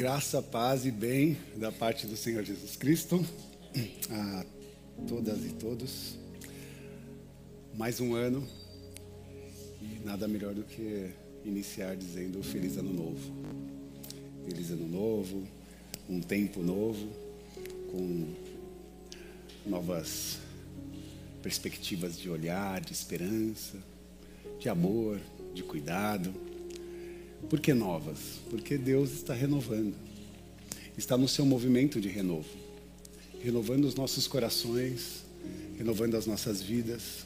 Graça, paz e bem da parte do Senhor Jesus Cristo a todas e todos. Mais um ano e nada melhor do que iniciar dizendo Feliz Ano Novo. Feliz Ano Novo, um tempo novo, com novas perspectivas de olhar, de esperança, de amor, de cuidado por que novas? Porque Deus está renovando. Está no seu movimento de renovo. Renovando os nossos corações, renovando as nossas vidas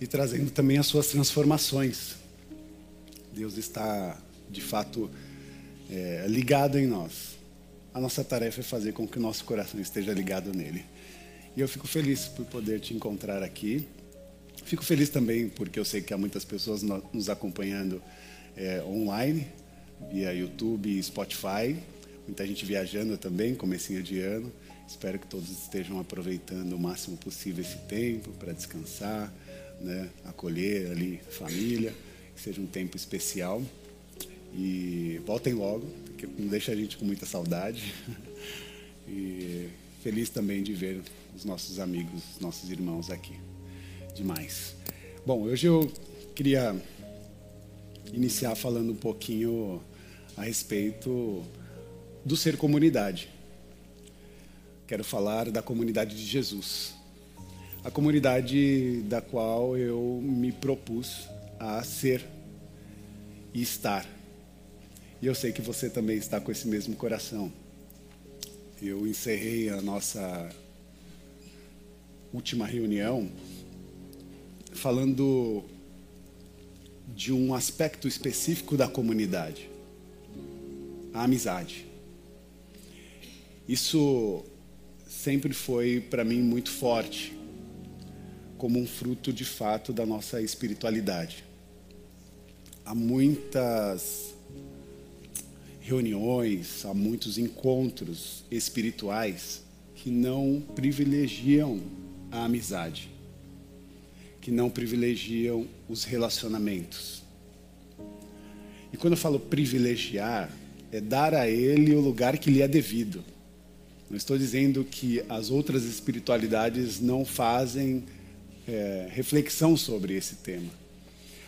e trazendo também as suas transformações. Deus está, de fato, é, ligado em nós. A nossa tarefa é fazer com que o nosso coração esteja ligado nele. E eu fico feliz por poder te encontrar aqui. Fico feliz também porque eu sei que há muitas pessoas nos acompanhando é, online, via YouTube e Spotify. Muita gente viajando também, comecinho de ano. Espero que todos estejam aproveitando o máximo possível esse tempo para descansar, né? acolher ali família, que seja um tempo especial. E voltem logo, porque não deixa a gente com muita saudade. E feliz também de ver os nossos amigos, os nossos irmãos aqui. Demais. Bom, hoje eu queria iniciar falando um pouquinho a respeito do ser comunidade. Quero falar da comunidade de Jesus. A comunidade da qual eu me propus a ser e estar. E eu sei que você também está com esse mesmo coração. Eu encerrei a nossa última reunião falando de um aspecto específico da comunidade: a amizade. Isso sempre foi para mim muito forte, como um fruto de fato da nossa espiritualidade. Há muitas reuniões, há muitos encontros espirituais que não privilegiam a amizade que não privilegiam os relacionamentos. E quando eu falo privilegiar, é dar a ele o lugar que lhe é devido. Não estou dizendo que as outras espiritualidades não fazem é, reflexão sobre esse tema.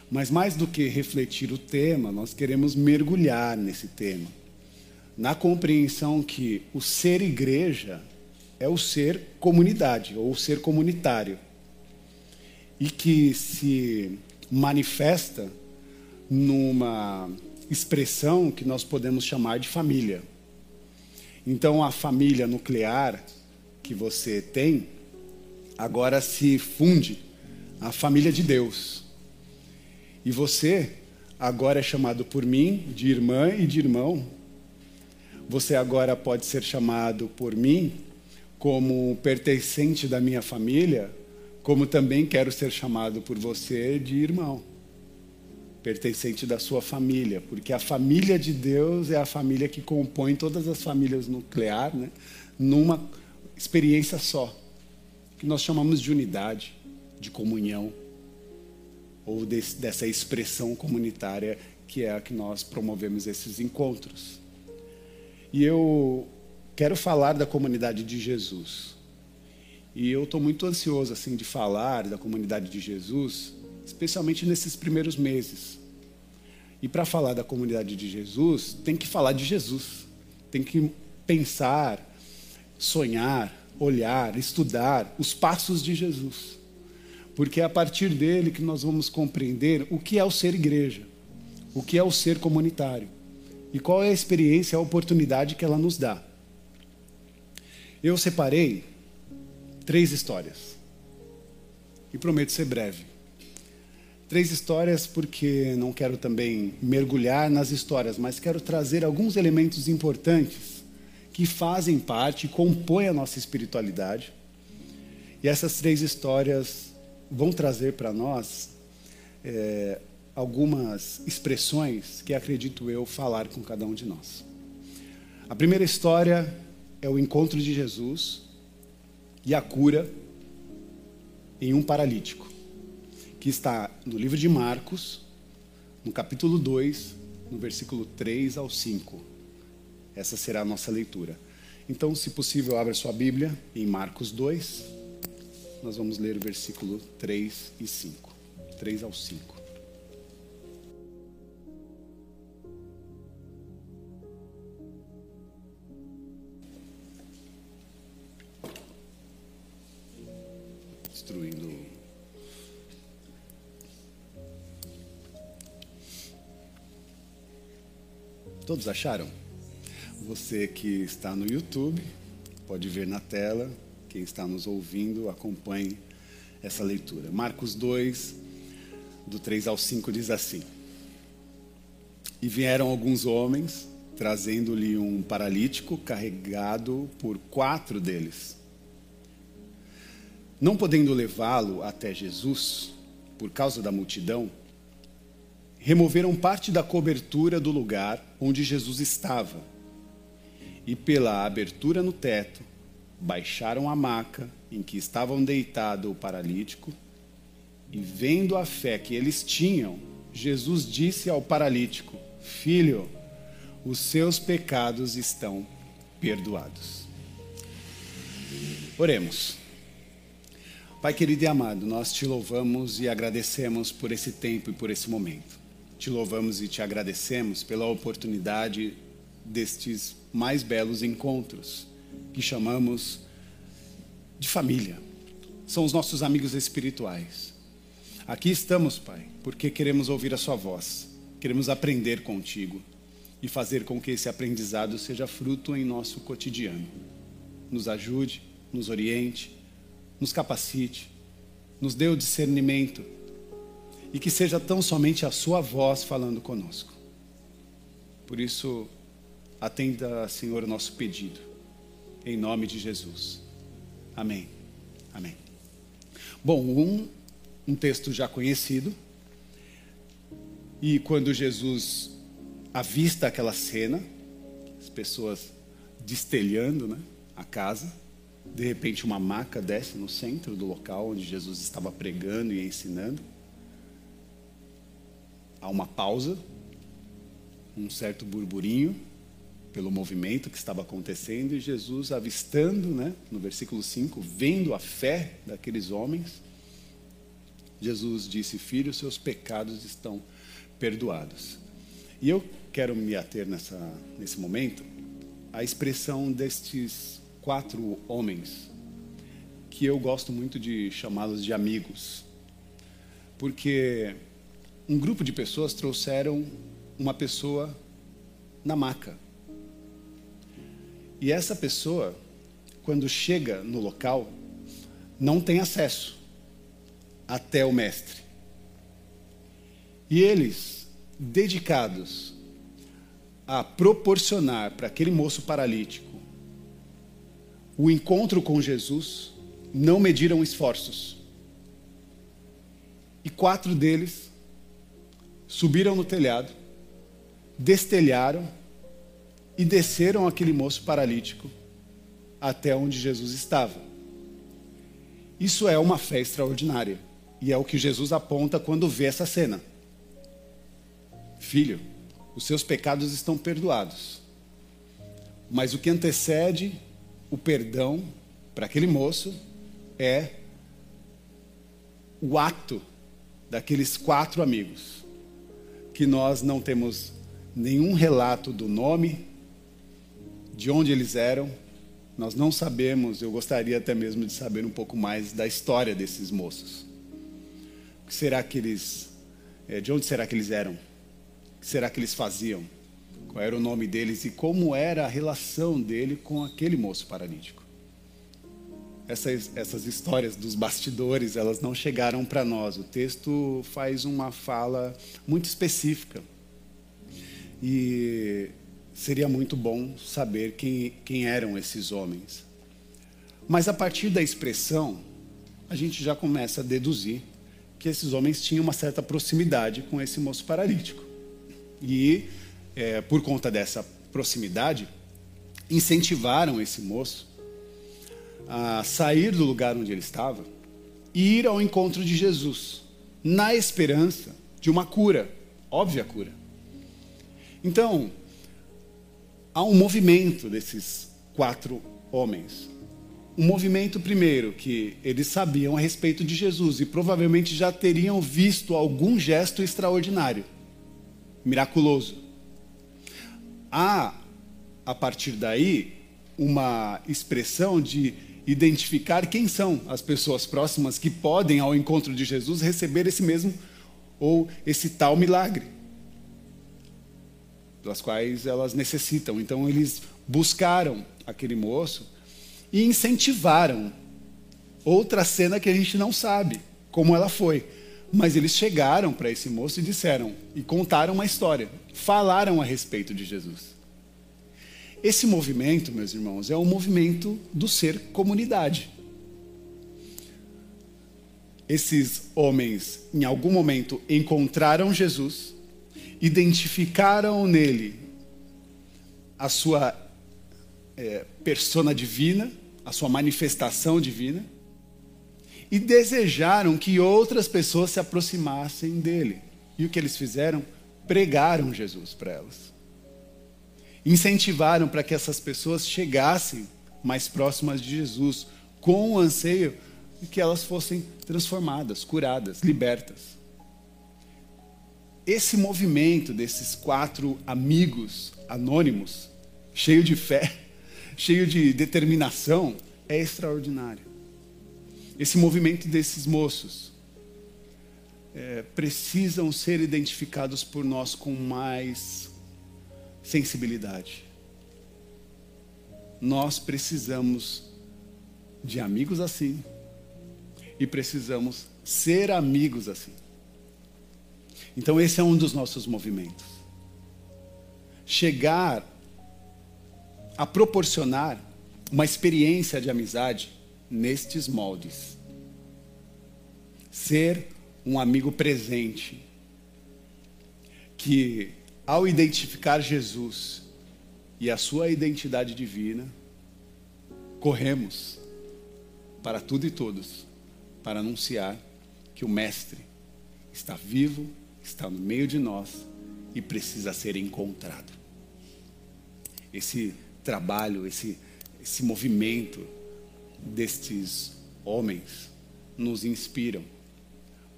Mas mais do que refletir o tema, nós queremos mergulhar nesse tema. Na compreensão que o ser igreja é o ser comunidade, ou o ser comunitário e que se manifesta numa expressão que nós podemos chamar de família. Então, a família nuclear que você tem agora se funde à família de Deus. E você agora é chamado por mim de irmã e de irmão. Você agora pode ser chamado por mim como pertencente da minha família como também quero ser chamado por você de irmão, pertencente da sua família, porque a família de Deus é a família que compõe todas as famílias nucleares, né, numa experiência só, que nós chamamos de unidade, de comunhão, ou dessa expressão comunitária que é a que nós promovemos esses encontros. E eu quero falar da comunidade de Jesus. E eu estou muito ansioso assim de falar da comunidade de Jesus, especialmente nesses primeiros meses. E para falar da comunidade de Jesus, tem que falar de Jesus. Tem que pensar, sonhar, olhar, estudar os passos de Jesus. Porque é a partir dele que nós vamos compreender o que é o ser igreja, o que é o ser comunitário e qual é a experiência, a oportunidade que ela nos dá. Eu separei três histórias. E prometo ser breve. Três histórias porque não quero também mergulhar nas histórias, mas quero trazer alguns elementos importantes que fazem parte compõem a nossa espiritualidade. E essas três histórias vão trazer para nós é, algumas expressões que acredito eu falar com cada um de nós. A primeira história é o encontro de Jesus e a cura em um paralítico, que está no livro de Marcos, no capítulo 2, no versículo 3 ao 5. Essa será a nossa leitura. Então, se possível, abra sua Bíblia em Marcos 2. Nós vamos ler o versículo 3 e 5. 3 ao 5. Todos acharam? Você que está no YouTube, pode ver na tela. Quem está nos ouvindo, acompanhe essa leitura. Marcos 2, do 3 ao 5, diz assim: E vieram alguns homens, trazendo-lhe um paralítico carregado por quatro deles. Não podendo levá-lo até Jesus, por causa da multidão, removeram parte da cobertura do lugar onde Jesus estava e pela abertura no teto, baixaram a maca em que estavam deitado o paralítico, e vendo a fé que eles tinham, Jesus disse ao paralítico: Filho, os seus pecados estão perdoados. Oremos. Pai querido e amado, nós te louvamos e agradecemos por esse tempo e por esse momento. Te louvamos e te agradecemos pela oportunidade destes mais belos encontros, que chamamos de família. São os nossos amigos espirituais. Aqui estamos, Pai, porque queremos ouvir a Sua voz, queremos aprender contigo e fazer com que esse aprendizado seja fruto em nosso cotidiano. Nos ajude, nos oriente, nos capacite, nos dê o discernimento e que seja tão somente a Sua voz falando conosco. Por isso, Atenda, Senhor, o nosso pedido. Em nome de Jesus. Amém. Amém. Bom, um, um texto já conhecido. E quando Jesus avista aquela cena, as pessoas destelhando né, a casa, de repente uma maca desce no centro do local onde Jesus estava pregando e ensinando. Há uma pausa, um certo burburinho, pelo movimento que estava acontecendo e Jesus avistando, né, no versículo 5, vendo a fé daqueles homens, Jesus disse: Filho, seus pecados estão perdoados. E eu quero me ater nessa, nesse momento à expressão destes quatro homens, que eu gosto muito de chamá-los de amigos, porque um grupo de pessoas trouxeram uma pessoa na maca. E essa pessoa, quando chega no local, não tem acesso até o mestre. E eles, dedicados a proporcionar para aquele moço paralítico o encontro com Jesus, não mediram esforços. E quatro deles subiram no telhado, destelharam e desceram aquele moço paralítico até onde Jesus estava. Isso é uma fé extraordinária e é o que Jesus aponta quando vê essa cena. Filho, os seus pecados estão perdoados. Mas o que antecede o perdão para aquele moço é o ato daqueles quatro amigos, que nós não temos nenhum relato do nome, de onde eles eram. Nós não sabemos, eu gostaria até mesmo de saber um pouco mais da história desses moços. O que será que eles, é, de onde será que eles eram? O que será que eles faziam? Qual era o nome deles e como era a relação dele com aquele moço paralítico? Essas, essas histórias dos bastidores, elas não chegaram para nós. O texto faz uma fala muito específica. E seria muito bom saber quem, quem eram esses homens. Mas a partir da expressão, a gente já começa a deduzir que esses homens tinham uma certa proximidade com esse moço paralítico. E, é, por conta dessa proximidade, incentivaram esse moço a sair do lugar onde ele estava e ir ao encontro de Jesus, na esperança de uma cura, óbvia cura. Então, há um movimento desses quatro homens. Um movimento, primeiro, que eles sabiam a respeito de Jesus e provavelmente já teriam visto algum gesto extraordinário, miraculoso. Há, a partir daí, uma expressão de identificar quem são as pessoas próximas que podem, ao encontro de Jesus, receber esse mesmo ou esse tal milagre, das quais elas necessitam. Então, eles buscaram aquele moço e incentivaram. Outra cena que a gente não sabe como ela foi. Mas eles chegaram para esse moço e disseram, e contaram uma história, falaram a respeito de Jesus. Esse movimento, meus irmãos, é o movimento do ser comunidade. Esses homens, em algum momento, encontraram Jesus, identificaram nele a sua é, persona divina, a sua manifestação divina, e desejaram que outras pessoas se aproximassem dele. E o que eles fizeram? Pregaram Jesus para elas. Incentivaram para que essas pessoas chegassem mais próximas de Jesus, com o anseio de que elas fossem transformadas, curadas, libertas. Esse movimento desses quatro amigos anônimos, cheio de fé, cheio de determinação, é extraordinário. Esse movimento desses moços é, precisam ser identificados por nós com mais sensibilidade. Nós precisamos de amigos assim e precisamos ser amigos assim. Então, esse é um dos nossos movimentos. Chegar a proporcionar uma experiência de amizade nestes moldes. Ser um amigo presente, que ao identificar Jesus e a sua identidade divina, corremos para tudo e todos para anunciar que o Mestre está vivo, está no meio de nós e precisa ser encontrado. Esse trabalho, esse, esse movimento destes homens nos inspiram,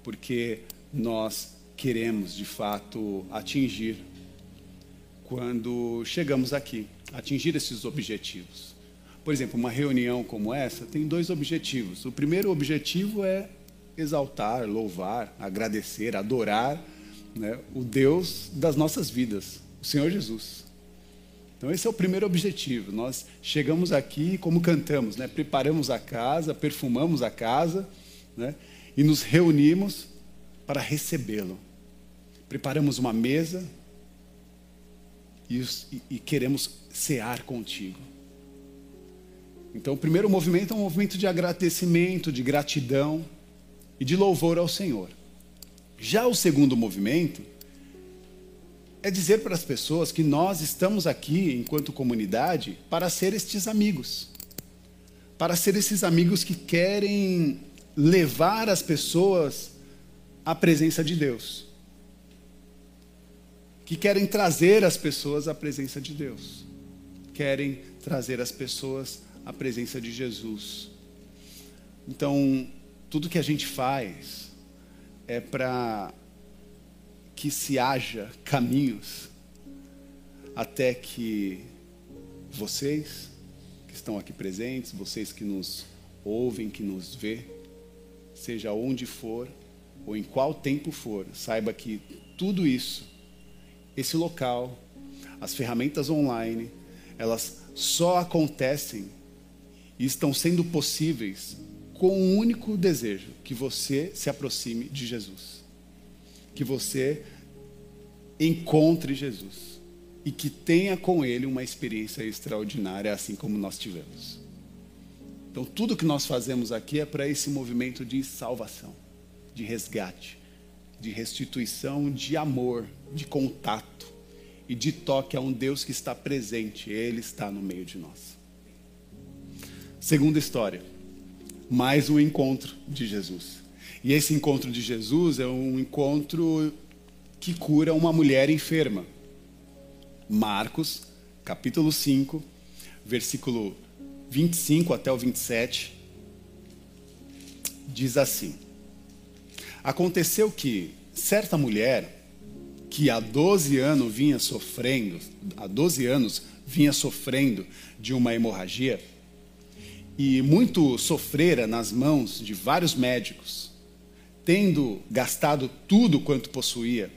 porque nós queremos de fato atingir quando chegamos aqui, atingir esses objetivos. Por exemplo, uma reunião como essa tem dois objetivos. O primeiro objetivo é exaltar, louvar, agradecer, adorar né, o Deus das nossas vidas, o Senhor Jesus. Então, esse é o primeiro objetivo. Nós chegamos aqui, como cantamos, né? preparamos a casa, perfumamos a casa né? e nos reunimos para recebê-lo. Preparamos uma mesa e, e queremos cear contigo. Então, o primeiro movimento é um movimento de agradecimento, de gratidão e de louvor ao Senhor. Já o segundo movimento é dizer para as pessoas que nós estamos aqui, enquanto comunidade, para ser estes amigos. Para ser esses amigos que querem levar as pessoas à presença de Deus. Que querem trazer as pessoas à presença de Deus. Querem trazer as pessoas à presença de Jesus. Então, tudo que a gente faz é para que se haja caminhos até que vocês que estão aqui presentes, vocês que nos ouvem, que nos vê, seja onde for ou em qual tempo for, saiba que tudo isso, esse local, as ferramentas online, elas só acontecem e estão sendo possíveis com um único desejo: que você se aproxime de Jesus que você encontre Jesus e que tenha com ele uma experiência extraordinária, assim como nós tivemos. Então, tudo que nós fazemos aqui é para esse movimento de salvação, de resgate, de restituição, de amor, de contato e de toque a um Deus que está presente, Ele está no meio de nós. Segunda história, mais um encontro de Jesus. E esse encontro de Jesus é um encontro que cura uma mulher enferma. Marcos, capítulo 5, versículo 25 até o 27, diz assim: Aconteceu que certa mulher que há 12 anos vinha sofrendo, há 12 anos vinha sofrendo de uma hemorragia e muito sofrera nas mãos de vários médicos, tendo gastado tudo quanto possuía,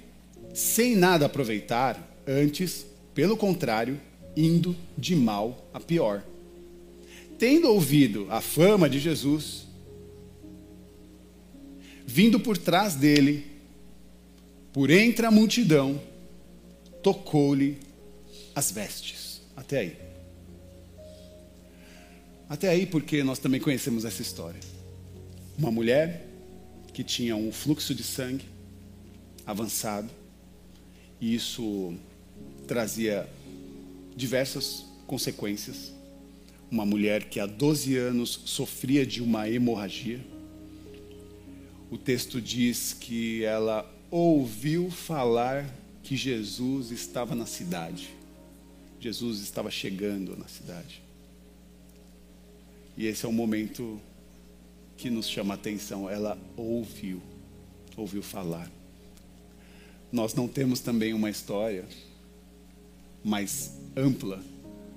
sem nada aproveitar, antes, pelo contrário, indo de mal a pior. Tendo ouvido a fama de Jesus, vindo por trás dele, por entre a multidão, tocou-lhe as vestes. Até aí. Até aí, porque nós também conhecemos essa história. Uma mulher que tinha um fluxo de sangue avançado, e isso trazia diversas consequências. Uma mulher que há 12 anos sofria de uma hemorragia. O texto diz que ela ouviu falar que Jesus estava na cidade. Jesus estava chegando na cidade. E esse é o momento que nos chama a atenção. Ela ouviu, ouviu falar. Nós não temos também uma história mais ampla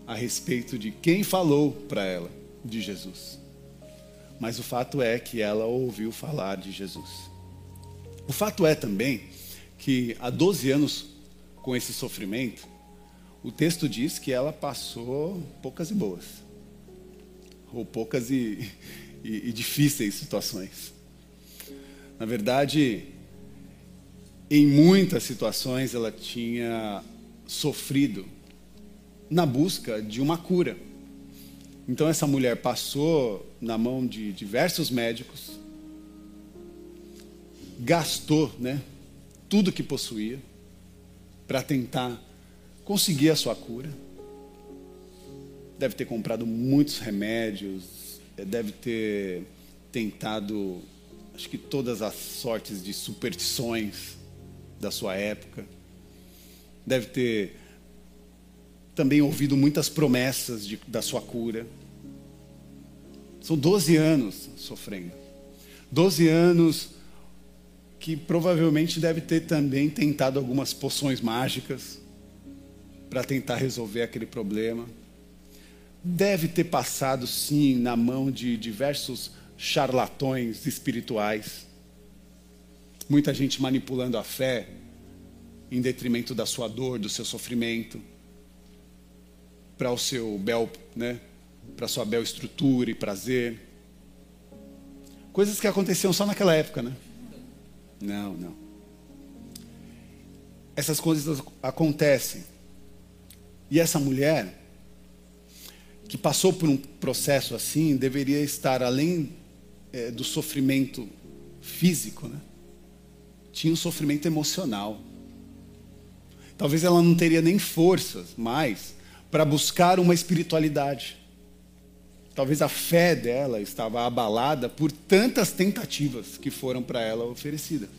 a respeito de quem falou para ela de Jesus. Mas o fato é que ela ouviu falar de Jesus. O fato é também que há 12 anos com esse sofrimento, o texto diz que ela passou poucas e boas, ou poucas e, e, e difíceis situações. Na verdade, em muitas situações ela tinha sofrido na busca de uma cura. Então essa mulher passou na mão de diversos médicos, gastou né, tudo que possuía para tentar conseguir a sua cura. Deve ter comprado muitos remédios, deve ter tentado, acho que todas as sortes de superstições da sua época. Deve ter também ouvido muitas promessas de, da sua cura. São 12 anos sofrendo. 12 anos que provavelmente deve ter também tentado algumas poções mágicas para tentar resolver aquele problema. Deve ter passado, sim, na mão de diversos charlatões espirituais. Muita gente manipulando a fé em detrimento da sua dor, do seu sofrimento, para o seu bel, né, para sua bel estrutura e prazer. Coisas que aconteciam só naquela época, né? Não, não. Essas coisas acontecem. E essa mulher, que passou por um processo assim, deveria estar além é, do sofrimento físico, né? tinha um sofrimento emocional. Talvez ela não teria nem forças mais para buscar uma espiritualidade. Talvez a fé dela estava abalada por tantas tentativas que foram para ela oferecidas.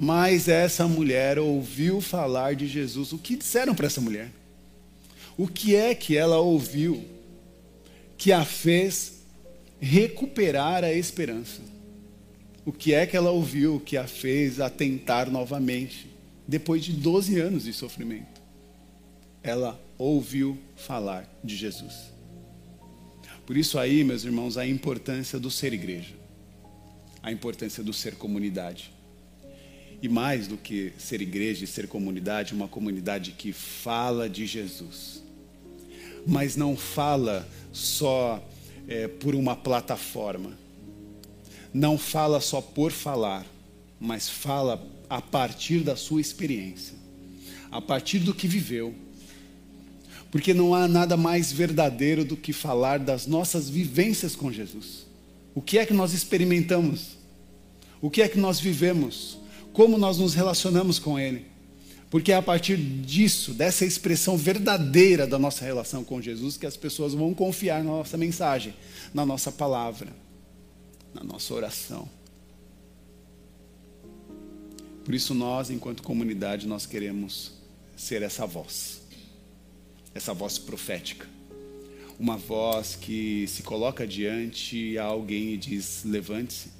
Mas essa mulher ouviu falar de Jesus. O que disseram para essa mulher? O que é que ela ouviu que a fez recuperar a esperança? O que é que ela ouviu que a fez atentar novamente, depois de 12 anos de sofrimento? Ela ouviu falar de Jesus. Por isso aí, meus irmãos, a importância do ser igreja, a importância do ser comunidade. E mais do que ser igreja e ser comunidade, uma comunidade que fala de Jesus. Mas não fala só é, por uma plataforma. Não fala só por falar, mas fala a partir da sua experiência, a partir do que viveu porque não há nada mais verdadeiro do que falar das nossas vivências com Jesus. O que é que nós experimentamos? O que é que nós vivemos? Como nós nos relacionamos com Ele? Porque é a partir disso, dessa expressão verdadeira da nossa relação com Jesus, que as pessoas vão confiar na nossa mensagem, na nossa palavra, na nossa oração. Por isso nós, enquanto comunidade, nós queremos ser essa voz essa voz profética. Uma voz que se coloca diante a alguém e diz: levante-se.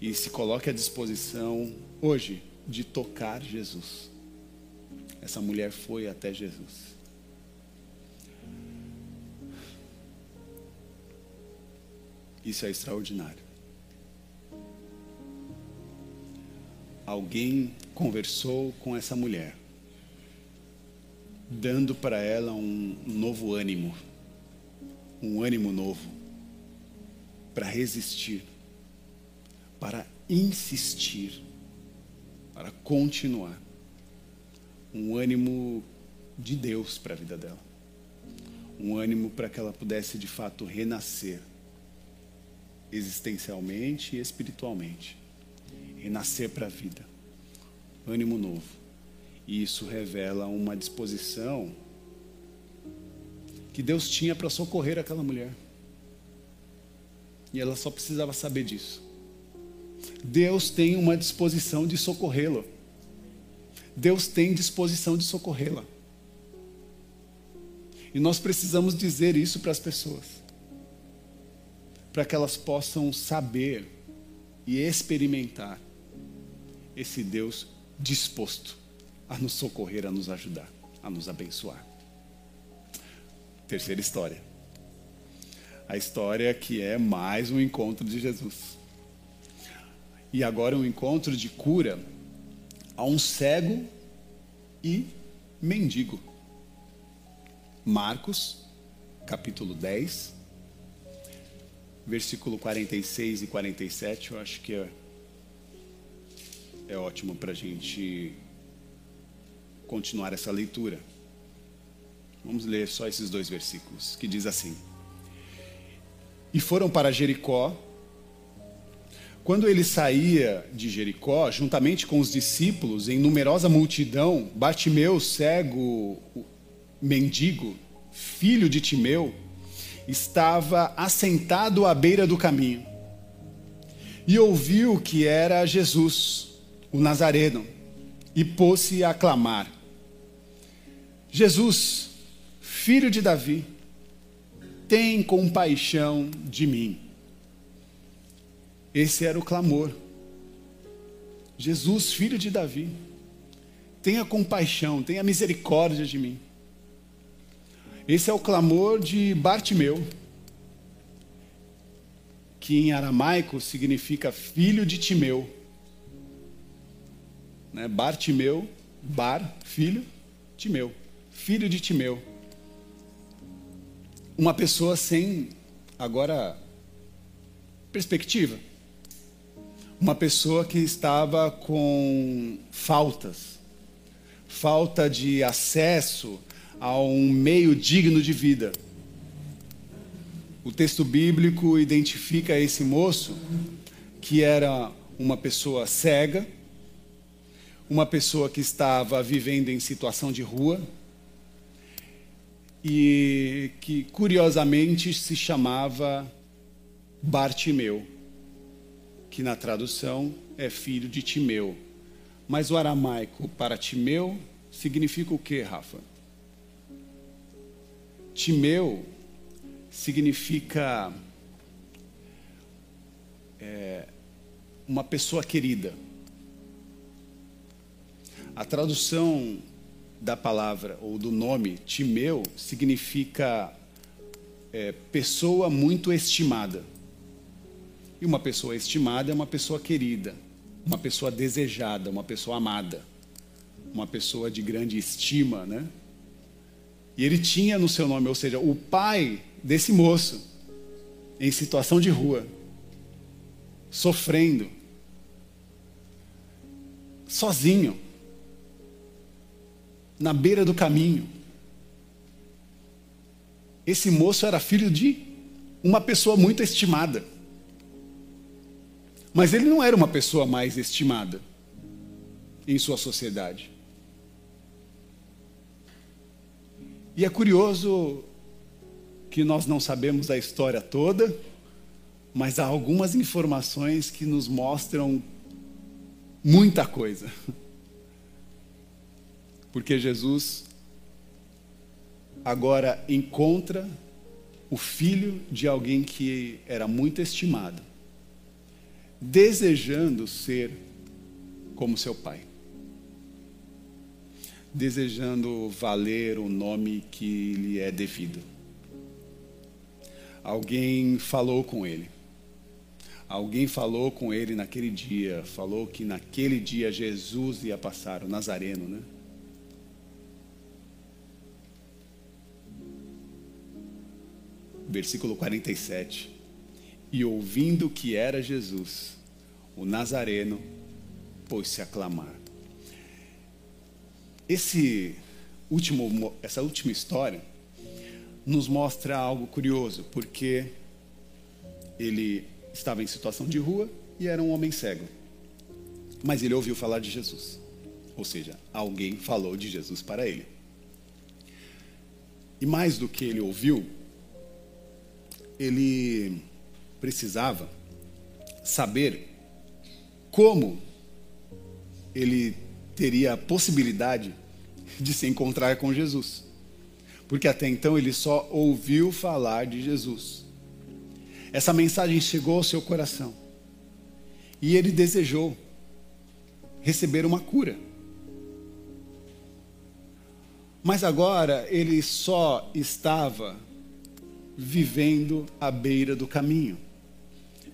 E se coloque à disposição hoje de tocar Jesus. Essa mulher foi até Jesus. Isso é extraordinário. Alguém conversou com essa mulher dando para ela um novo ânimo, um ânimo novo, para resistir, para insistir, para continuar. Um ânimo de Deus para a vida dela. Um ânimo para que ela pudesse de fato renascer, existencialmente e espiritualmente. Renascer para a vida. Ânimo novo. E isso revela uma disposição que Deus tinha para socorrer aquela mulher. E ela só precisava saber disso. Deus tem uma disposição de socorrê-la. Deus tem disposição de socorrê-la. E nós precisamos dizer isso para as pessoas, para que elas possam saber e experimentar esse Deus disposto a nos socorrer, a nos ajudar, a nos abençoar. Terceira história. A história que é mais um encontro de Jesus. E agora um encontro de cura a um cego e mendigo. Marcos, capítulo 10, versículo 46 e 47, eu acho que é, é ótimo para a gente continuar essa leitura. Vamos ler só esses dois versículos, que diz assim: E foram para Jericó. Quando ele saía de Jericó, juntamente com os discípulos, em numerosa multidão, Bartimeu, cego, mendigo, filho de Timeu, estava assentado à beira do caminho. E ouviu que era Jesus, o Nazareno, e pôs-se a clamar: Jesus, filho de Davi, tem compaixão de mim. Esse era o clamor. Jesus, filho de Davi, tenha compaixão, tenha misericórdia de mim. Esse é o clamor de Bartimeu, que em aramaico significa filho de Timeu. Né? Bartimeu, Bar, filho, Timeu filho de Timeu. Uma pessoa sem, agora, perspectiva. Uma pessoa que estava com faltas, falta de acesso a um meio digno de vida. O texto bíblico identifica esse moço que era uma pessoa cega, uma pessoa que estava vivendo em situação de rua, e que curiosamente se chamava Bartimeu, que na tradução é filho de Timeu. Mas o aramaico para Timeu significa o que, Rafa? Timeu significa é, uma pessoa querida. A tradução da palavra ou do nome Timeu significa é, pessoa muito estimada. E uma pessoa estimada é uma pessoa querida, uma pessoa desejada, uma pessoa amada, uma pessoa de grande estima, né? E ele tinha no seu nome, ou seja, o pai desse moço, em situação de rua, sofrendo, sozinho, na beira do caminho. Esse moço era filho de uma pessoa muito estimada. Mas ele não era uma pessoa mais estimada em sua sociedade. E é curioso que nós não sabemos a história toda, mas há algumas informações que nos mostram muita coisa. Porque Jesus agora encontra o filho de alguém que era muito estimado, desejando ser como seu pai, desejando valer o nome que lhe é devido. Alguém falou com ele. Alguém falou com ele naquele dia, falou que naquele dia Jesus ia passar, o Nazareno, né? versículo 47. E ouvindo que era Jesus, o Nazareno pôs-se a clamar. Esse último, essa última história nos mostra algo curioso, porque ele estava em situação de rua e era um homem cego. Mas ele ouviu falar de Jesus. Ou seja, alguém falou de Jesus para ele. E mais do que ele ouviu, ele precisava saber como ele teria a possibilidade de se encontrar com Jesus. Porque até então ele só ouviu falar de Jesus. Essa mensagem chegou ao seu coração. E ele desejou receber uma cura. Mas agora ele só estava vivendo à beira do caminho.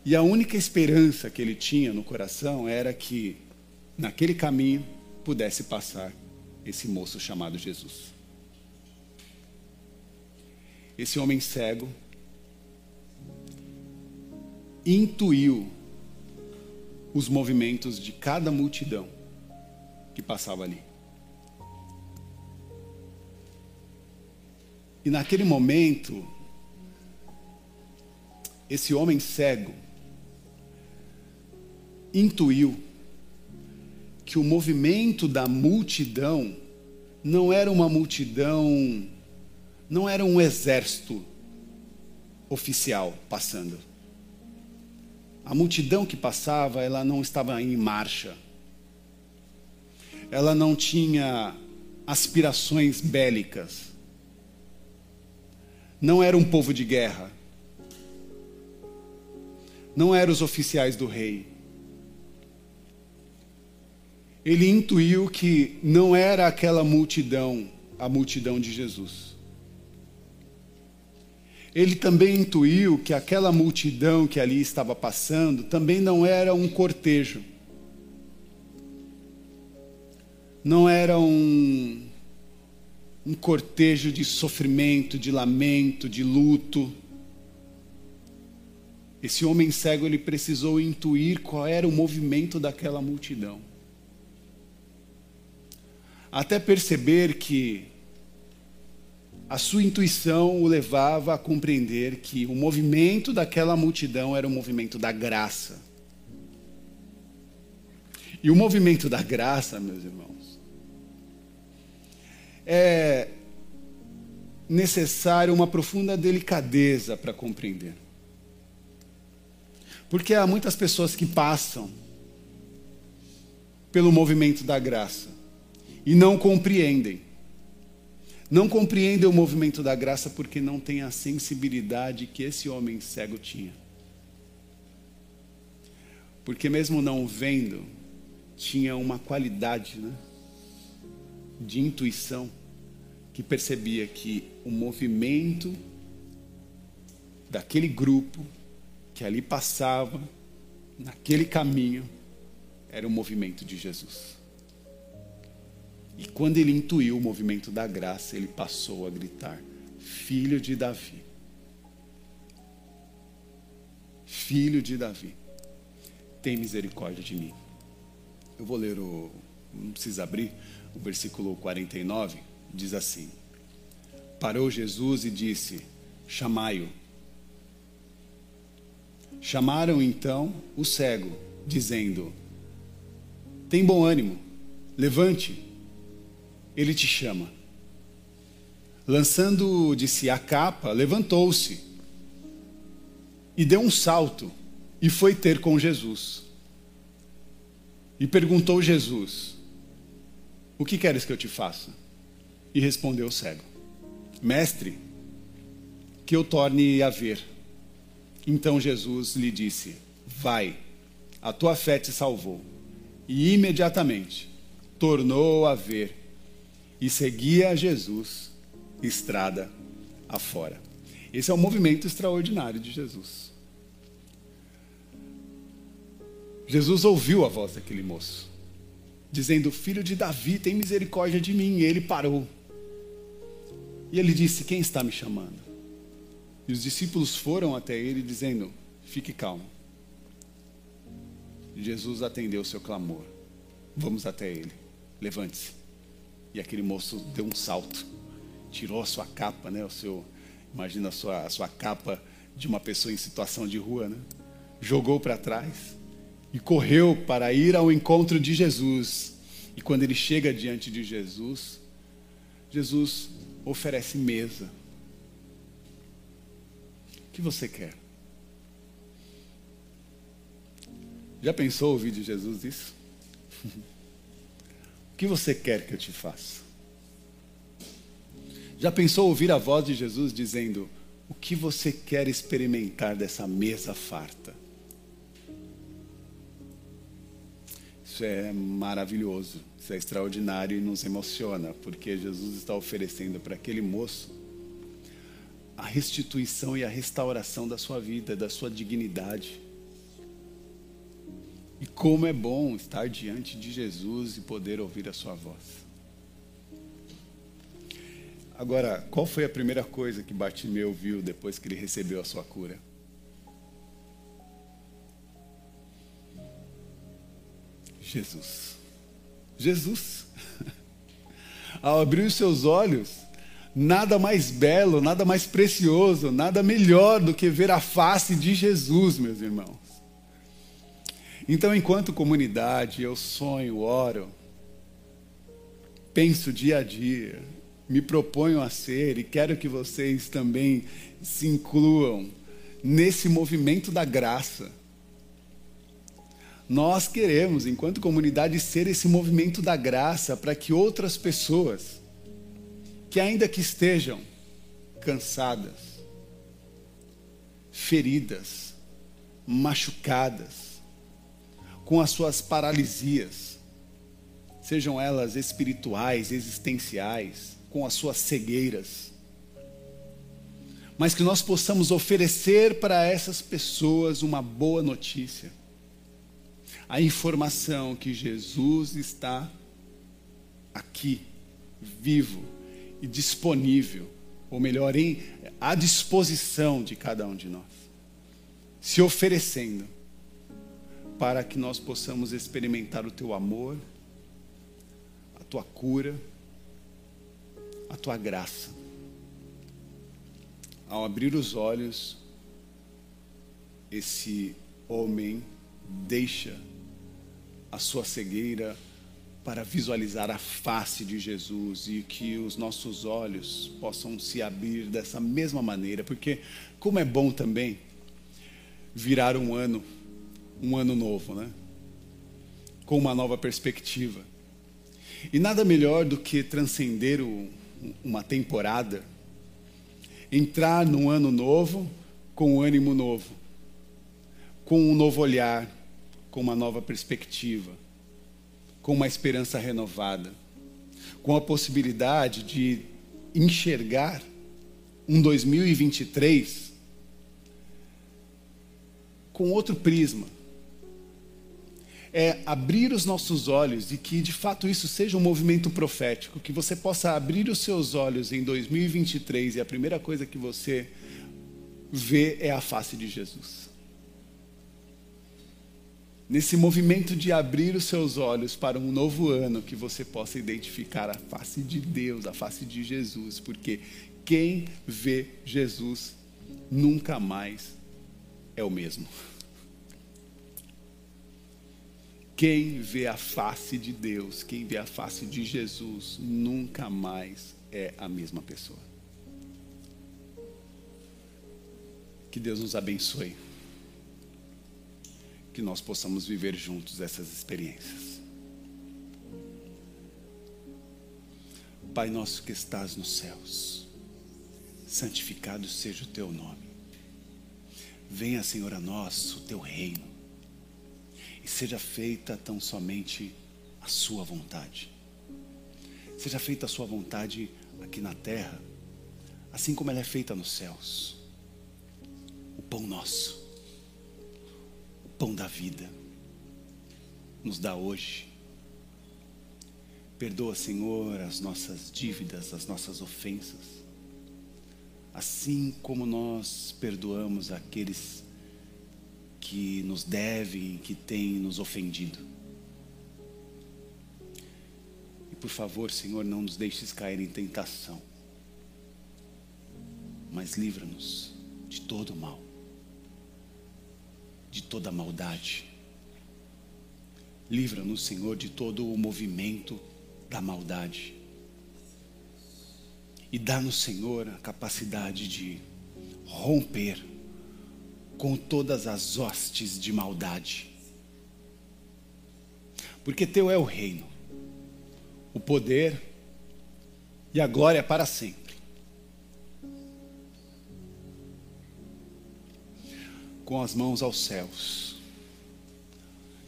E a única esperança que ele tinha no coração era que, naquele caminho, pudesse passar esse moço chamado Jesus. Esse homem cego intuiu os movimentos de cada multidão que passava ali. E naquele momento, esse homem cego intuiu que o movimento da multidão não era uma multidão, não era um exército oficial passando. A multidão que passava, ela não estava em marcha. Ela não tinha aspirações bélicas. Não era um povo de guerra não eram os oficiais do rei. Ele intuiu que não era aquela multidão, a multidão de Jesus. Ele também intuiu que aquela multidão que ali estava passando também não era um cortejo. Não era um, um cortejo de sofrimento, de lamento, de luto esse homem cego ele precisou intuir qual era o movimento daquela multidão. Até perceber que a sua intuição o levava a compreender que o movimento daquela multidão era o movimento da graça. E o movimento da graça, meus irmãos, é necessário uma profunda delicadeza para compreender. Porque há muitas pessoas que passam pelo movimento da graça e não compreendem. Não compreendem o movimento da graça porque não têm a sensibilidade que esse homem cego tinha. Porque mesmo não vendo, tinha uma qualidade né, de intuição que percebia que o movimento daquele grupo que ali passava, naquele caminho, era o movimento de Jesus. E quando ele intuiu o movimento da graça, ele passou a gritar: Filho de Davi. Filho de Davi, tem misericórdia de mim. Eu vou ler o. Não precisa abrir. O versículo 49 diz assim: Parou Jesus e disse: Chamai-o. Chamaram então o cego, dizendo: Tem bom ânimo, levante, ele te chama. Lançando de si a capa, levantou-se e deu um salto e foi ter com Jesus. E perguntou Jesus: O que queres que eu te faça? E respondeu o cego: Mestre, que eu torne a ver. Então Jesus lhe disse: Vai, a tua fé te salvou. E imediatamente tornou a ver e seguia Jesus estrada afora. Esse é um movimento extraordinário de Jesus. Jesus ouviu a voz daquele moço, dizendo: Filho de Davi, tem misericórdia de mim. E ele parou. E ele disse: Quem está me chamando? E os discípulos foram até ele, dizendo: Fique calmo. Jesus atendeu o seu clamor. Vamos até ele. Levante-se. E aquele moço deu um salto, tirou a sua capa, né? O seu, imagina a sua, a sua capa de uma pessoa em situação de rua, né? Jogou para trás e correu para ir ao encontro de Jesus. E quando ele chega diante de Jesus, Jesus oferece mesa. O que você quer? Já pensou ouvir de Jesus isso? que você quer que eu te faça? Já pensou ouvir a voz de Jesus dizendo: O que você quer experimentar dessa mesa farta? Isso é maravilhoso, isso é extraordinário e nos emociona, porque Jesus está oferecendo para aquele moço a restituição e a restauração da sua vida, da sua dignidade. E como é bom estar diante de Jesus e poder ouvir a sua voz. Agora, qual foi a primeira coisa que Bartimeu viu depois que ele recebeu a sua cura? Jesus. Jesus. Ao abrir os seus olhos, nada mais belo, nada mais precioso, nada melhor do que ver a face de Jesus, meus irmãos. Então, enquanto comunidade, eu sonho, oro, penso dia a dia, me proponho a ser e quero que vocês também se incluam nesse movimento da graça. Nós queremos, enquanto comunidade, ser esse movimento da graça para que outras pessoas, que ainda que estejam cansadas, feridas, machucadas, com as suas paralisias, sejam elas espirituais, existenciais, com as suas cegueiras, mas que nós possamos oferecer para essas pessoas uma boa notícia. A informação que Jesus está aqui, vivo e disponível, ou melhor, em, à disposição de cada um de nós, se oferecendo para que nós possamos experimentar o teu amor, a tua cura, a tua graça. Ao abrir os olhos, esse homem deixa a sua cegueira para visualizar a face de Jesus e que os nossos olhos possam se abrir dessa mesma maneira, porque como é bom também virar um ano, um ano novo, né? Com uma nova perspectiva. E nada melhor do que transcender o, uma temporada, entrar num ano novo com um ânimo novo, com um novo olhar, com uma nova perspectiva, com uma esperança renovada, com a possibilidade de enxergar um 2023 com outro prisma. É abrir os nossos olhos e que de fato isso seja um movimento profético, que você possa abrir os seus olhos em 2023 e a primeira coisa que você vê é a face de Jesus nesse movimento de abrir os seus olhos para um novo ano, que você possa identificar a face de Deus, a face de Jesus, porque quem vê Jesus nunca mais é o mesmo. Quem vê a face de Deus, quem vê a face de Jesus, nunca mais é a mesma pessoa. Que Deus nos abençoe que nós possamos viver juntos essas experiências. Pai nosso que estás nos céus, santificado seja o teu nome. Venha, Senhor, a nós o teu reino, seja feita tão somente a sua vontade. Seja feita a sua vontade aqui na terra, assim como ela é feita nos céus. O pão nosso, o pão da vida, nos dá hoje. Perdoa, Senhor, as nossas dívidas, as nossas ofensas assim como nós perdoamos aqueles que nos devem, que têm nos ofendido. E por favor, Senhor, não nos deixes cair em tentação, mas livra-nos de todo mal, de toda maldade. Livra-nos, Senhor, de todo o movimento da maldade e dá-nos, Senhor, a capacidade de romper com todas as hostes de maldade. Porque Teu é o reino, o poder e a glória para sempre. Com as mãos aos céus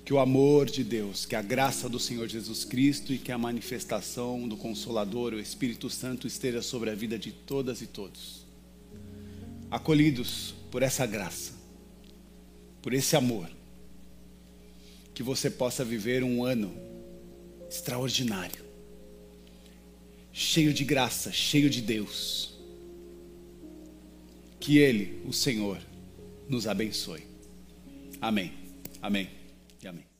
que o amor de Deus, que a graça do Senhor Jesus Cristo e que a manifestação do Consolador, o Espírito Santo, esteja sobre a vida de todas e todos. Acolhidos por essa graça, por esse amor, que você possa viver um ano extraordinário, cheio de graça, cheio de Deus. Que Ele, o Senhor, nos abençoe. Amém. Amém. Amém.